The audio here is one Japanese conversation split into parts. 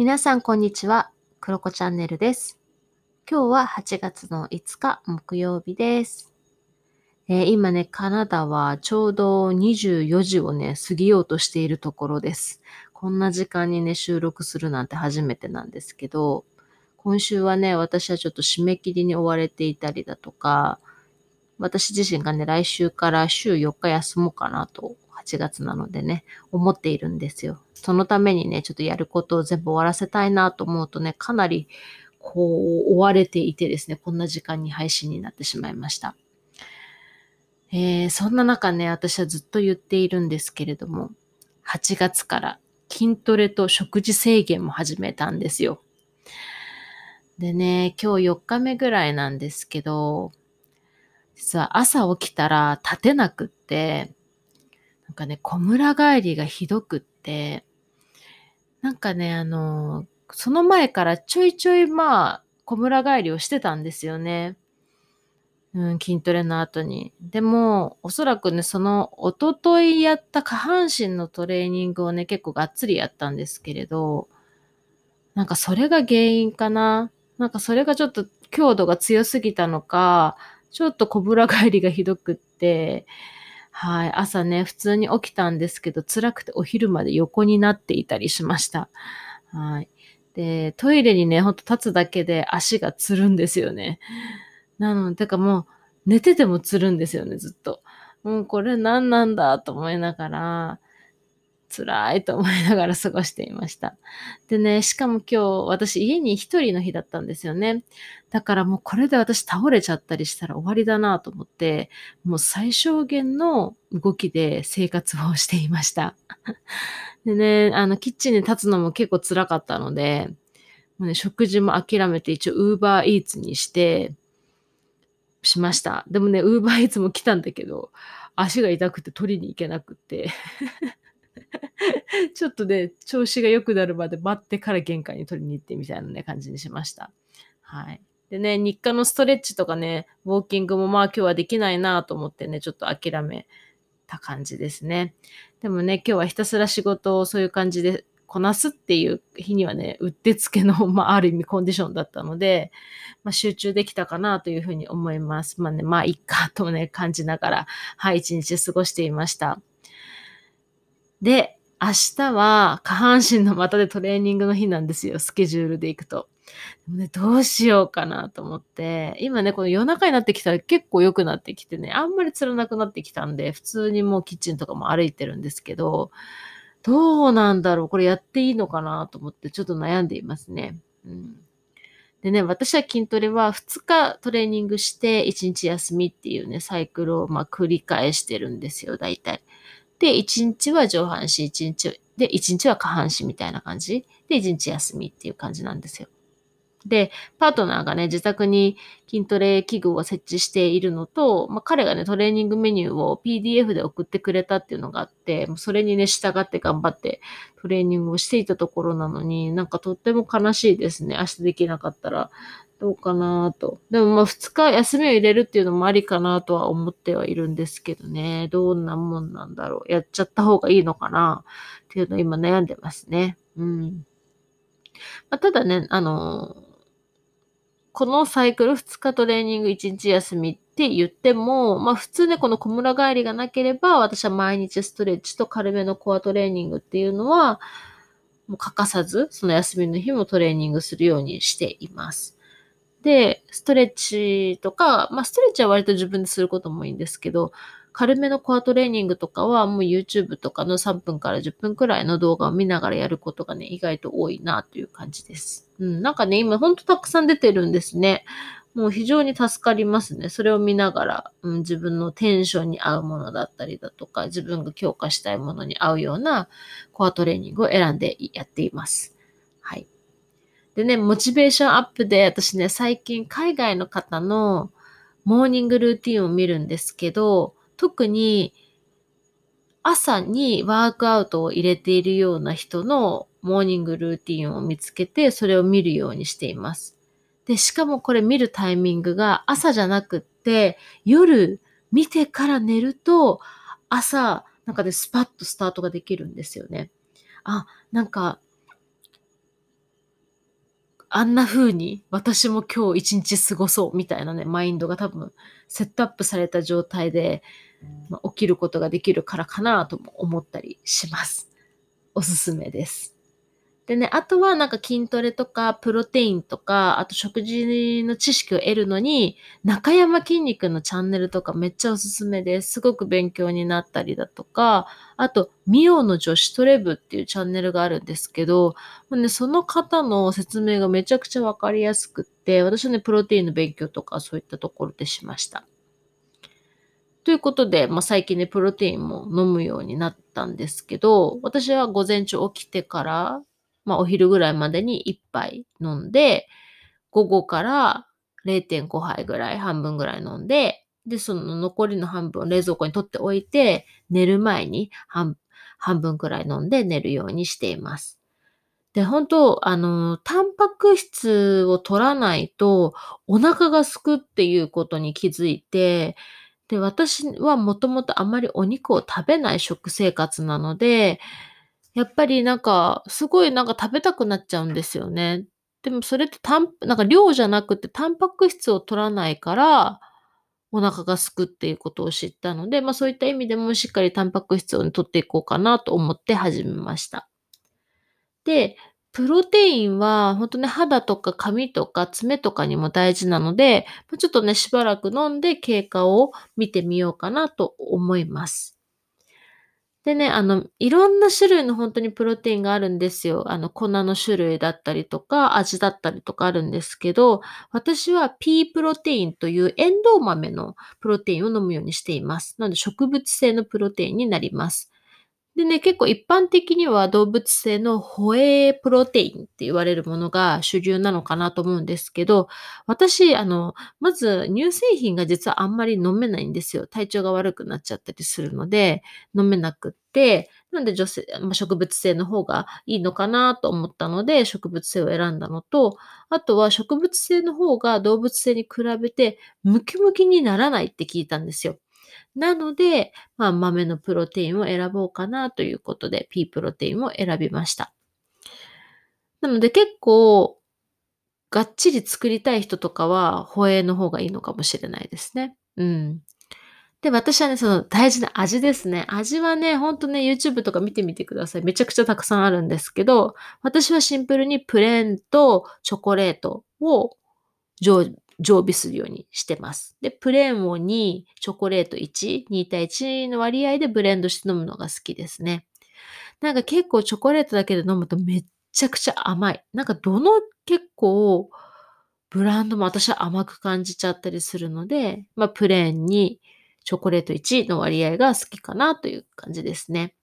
皆さん、こんにちは。クロコチャンネルです。今日は8月の5日木曜日です。えー今ね、カナダはちょうど24時をね、過ぎようとしているところです。こんな時間にね、収録するなんて初めてなんですけど、今週はね、私はちょっと締め切りに追われていたりだとか、私自身がね、来週から週4日休もうかなと、8月なのでね、思っているんですよ。そのためにね、ちょっとやることを全部終わらせたいなと思うとね、かなりこう追われていてですね、こんな時間に配信になってしまいました。えーそんな中ね、私はずっと言っているんですけれども、8月から筋トレと食事制限も始めたんですよ。でね、今日4日目ぐらいなんですけど、実は朝起きたら立てなくって、なんかね、小村帰りがひどくって、なんかね、あの、その前からちょいちょいまあ、小村帰りをしてたんですよね。うん、筋トレの後に。でも、おそらくね、その、おとといやった下半身のトレーニングをね、結構がっつりやったんですけれど、なんかそれが原因かな。なんかそれがちょっと強度が強すぎたのか、ちょっと小村帰りがひどくって、はい、朝ね、普通に起きたんですけど、辛くてお昼まで横になっていたりしました。はい。で、トイレにね、ほんと立つだけで足がつるんですよね。なので、てかもう、寝ててもつるんですよね、ずっと。もうこれ何なんだと思いながら、辛いと思いながら過ごしていました。でね、しかも今日私家に一人の日だったんですよね。だからもうこれで私倒れちゃったりしたら終わりだなと思って、もう最小限の動きで生活をしていました。でね、あのキッチンに立つのも結構辛かったので、もうね、食事も諦めて一応ウーバーイーツにして、しました。でもね、ウーバーイーツも来たんだけど、足が痛くて取りに行けなくって。ちょっとね、調子が良くなるまで待ってから玄関に取りに行ってみたいなね、感じにしました。はい。でね、日課のストレッチとかね、ウォーキングもまあ今日はできないなと思ってね、ちょっと諦めた感じですね。でもね、今日はひたすら仕事をそういう感じでこなすっていう日にはね、うってつけの、まあある意味コンディションだったので、まあ集中できたかなというふうに思います。まあね、まあいっかとね、感じながら、はい、一日過ごしていました。で、明日は下半身の股でトレーニングの日なんですよ、スケジュールで行くと。でもね、どうしようかなと思って、今ね、この夜中になってきたら結構良くなってきてね、あんまり釣らなくなってきたんで、普通にもうキッチンとかも歩いてるんですけど、どうなんだろうこれやっていいのかなと思ってちょっと悩んでいますね。うん。でね、私は筋トレは2日トレーニングして1日休みっていうね、サイクルをまあ繰り返してるんですよ、大体。で、1日は上半身、1日、で、1日は下半身みたいな感じ。で、1日休みっていう感じなんですよ。で、パートナーがね、自宅に筋トレ器具を設置しているのと、まあ、彼がね、トレーニングメニューを PDF で送ってくれたっていうのがあって、もうそれにね、従って頑張ってトレーニングをしていたところなのに、なんかとっても悲しいですね。明日できなかったら。どうかなと。でもまあ2日休みを入れるっていうのもありかなとは思ってはいるんですけどね。どんなもんなんだろう。やっちゃった方がいいのかなっていうのを今悩んでますね。うん。まあ、ただね、あのこのサイクル2日トレーニング1日休みって言っても、まあ普通ね、この小村帰りがなければ、私は毎日ストレッチと軽めのコアトレーニングっていうのは、もう欠かさず、その休みの日もトレーニングするようにしています。で、ストレッチとか、まあストレッチは割と自分ですることもいいんですけど、軽めのコアトレーニングとかはもう YouTube とかの3分から10分くらいの動画を見ながらやることがね、意外と多いなという感じです。うん、なんかね、今ほんとたくさん出てるんですね。もう非常に助かりますね。それを見ながら、うん、自分のテンションに合うものだったりだとか、自分が強化したいものに合うようなコアトレーニングを選んでやっています。でね、モチベーションアップで私ね、最近海外の方のモーニングルーティンを見るんですけど、特に朝にワークアウトを入れているような人のモーニングルーティンを見つけて、それを見るようにしています。で、しかもこれ見るタイミングが朝じゃなくって、夜見てから寝ると、朝、なんかでスパッとスタートができるんですよね。あ、なんか、あんな風に私も今日一日過ごそうみたいなね、マインドが多分セットアップされた状態で、まあ、起きることができるからかなとも思ったりします。おすすめです。でね、あとはなんか筋トレとかプロテインとか、あと食事の知識を得るのに、中山筋肉のチャンネルとかめっちゃおすすめです。すごく勉強になったりだとか、あと、ミオの女子トレブっていうチャンネルがあるんですけど、もうね、その方の説明がめちゃくちゃわかりやすくって、私はね、プロテインの勉強とかそういったところでしました。ということで、まあ、最近ね、プロテインも飲むようになったんですけど、私は午前中起きてからまあお昼ぐらいまでに1杯飲んで、午後から0.5杯ぐらい、半分ぐらい飲んで、で、その残りの半分を冷蔵庫に取っておいて、寝る前に半分くらい飲んで寝るようにしています。で、本当あの、タンパク質を取らないとお腹がすくっていうことに気づいて、で、私はもともとあまりお肉を食べない食生活なので、やっぱりなんか、すごいなんか食べたくなっちゃうんですよね。でもそれってたんなんか量じゃなくてタンパク質を取らないから、お腹が空くっていうことを知ったので、まあ、そういった意味でもしっかりタンパク質を取っていこうかなと思って始めました。で、プロテインはほんとね、肌とか髪とか爪とかにも大事なので、ちょっとね、しばらく飲んで経過を見てみようかなと思います。でね、あの、いろんな種類の本当にプロテインがあるんですよ。あの、粉の種類だったりとか、味だったりとかあるんですけど、私は P プロテインというエンドウ豆のプロテインを飲むようにしています。なので植物性のプロテインになります。でね、結構一般的には動物性のホエープロテインって言われるものが主流なのかなと思うんですけど、私、あの、まず乳製品が実はあんまり飲めないんですよ。体調が悪くなっちゃったりするので、飲めなくって、なんで女性、まあ、植物性の方がいいのかなと思ったので、植物性を選んだのと、あとは植物性の方が動物性に比べてムキムキにならないって聞いたんですよ。なので、まあ、豆のプロテインを選ぼうかなということで、P プロテインを選びました。なので結構、がっちり作りたい人とかは、ホエーの方がいいのかもしれないですね。うん。で、私はね、その大事な味ですね。味はね、ほんとね、YouTube とか見てみてください。めちゃくちゃたくさんあるんですけど、私はシンプルにプレーンとチョコレートを常常備するようにしてます。で、プレーンを2、チョコレート1、2対1の割合でブレンドして飲むのが好きですね。なんか結構チョコレートだけで飲むとめっちゃくちゃ甘い。なんかどの結構ブランドも私は甘く感じちゃったりするので、まあプレーンにチョコレート1の割合が好きかなという感じですね。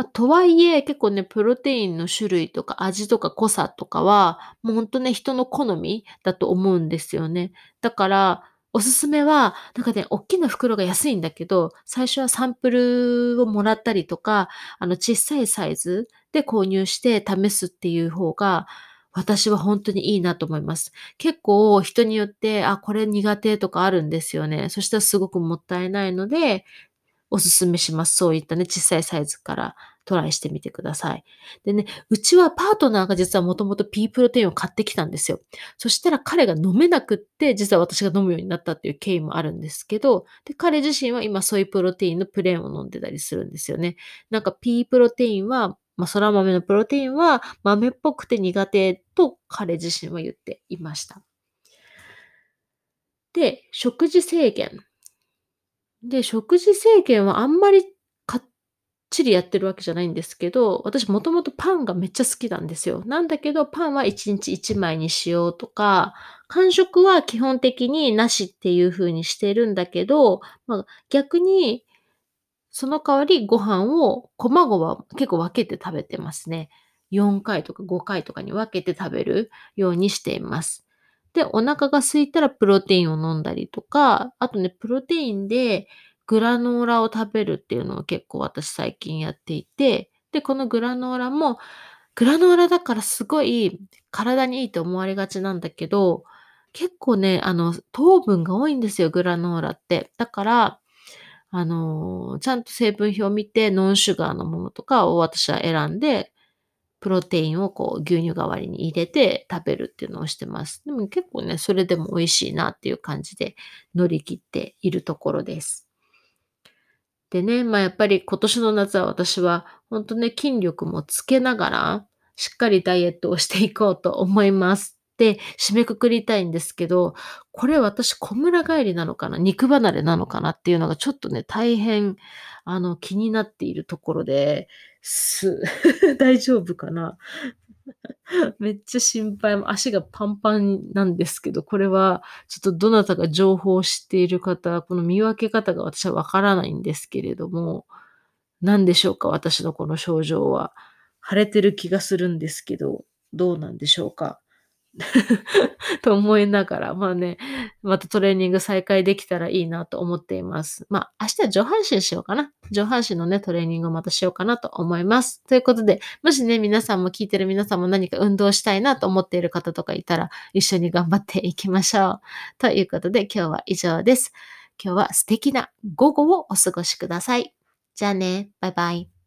まあ、とはいえ、結構ね、プロテインの種類とか味とか濃さとかは、もうほんとね、人の好みだと思うんですよね。だから、おすすめは、なんかね、おっきな袋が安いんだけど、最初はサンプルをもらったりとか、あの、小さいサイズで購入して試すっていう方が、私は本当にいいなと思います。結構人によって、あ、これ苦手とかあるんですよね。そしたらすごくもったいないので、おすすめします。そういったね、小さいサイズからトライしてみてください。でね、うちはパートナーが実はもともと P プロテインを買ってきたんですよ。そしたら彼が飲めなくって、実は私が飲むようになったっていう経緯もあるんですけど、で、彼自身は今ソイプロテインのプレーンを飲んでたりするんですよね。なんか P プロテインは、まあ、空豆のプロテインは豆っぽくて苦手と彼自身は言っていました。で、食事制限。で、食事制限はあんまりちりやってるわけじゃないんですけど、私もともとパンがめっちゃ好きなんですよ。なんだけど、パンは1日1枚にしようとか、間食は基本的になしっていう風にしてるんだけど、まあ、逆に、その代わりご飯をこまごま結構分けて食べてますね。4回とか5回とかに分けて食べるようにしています。で、お腹が空いたらプロテインを飲んだりとか、あとね、プロテインでグラノーラを食べるっていうのを結構私最近やっていて、で、このグラノーラも、グラノーラだからすごい体にいいと思われがちなんだけど、結構ね、あの、糖分が多いんですよ、グラノーラって。だから、あのちゃんと成分表を見て、ノンシュガーのものとかを私は選んでプロテインをこう牛乳代わりに入れて食べるっていうのをしてます。でも結構ね、それでも美味しいなっていう感じで乗り切っているところです。でね、まあやっぱり今年の夏は私は本当ね、筋力もつけながらしっかりダイエットをしていこうと思います。で、締めくくりたいんですけど、これ私小村帰りなのかな？肉離れなのかなっていうのがちょっとね、大変、あの、気になっているところで、す、大丈夫かな？めっちゃ心配。足がパンパンなんですけど、これはちょっとどなたか情報を知っている方、この見分け方が私はわからないんですけれども、何でしょうか私のこの症状は。腫れてる気がするんですけど、どうなんでしょうか と思いながら、まあね、またトレーニング再開できたらいいなと思っています。まあ、明日は上半身しようかな。上半身のね、トレーニングをまたしようかなと思います。ということで、もしね、皆さんも聞いてる皆さんも何か運動したいなと思っている方とかいたら、一緒に頑張っていきましょう。ということで、今日は以上です。今日は素敵な午後をお過ごしください。じゃあね、バイバイ。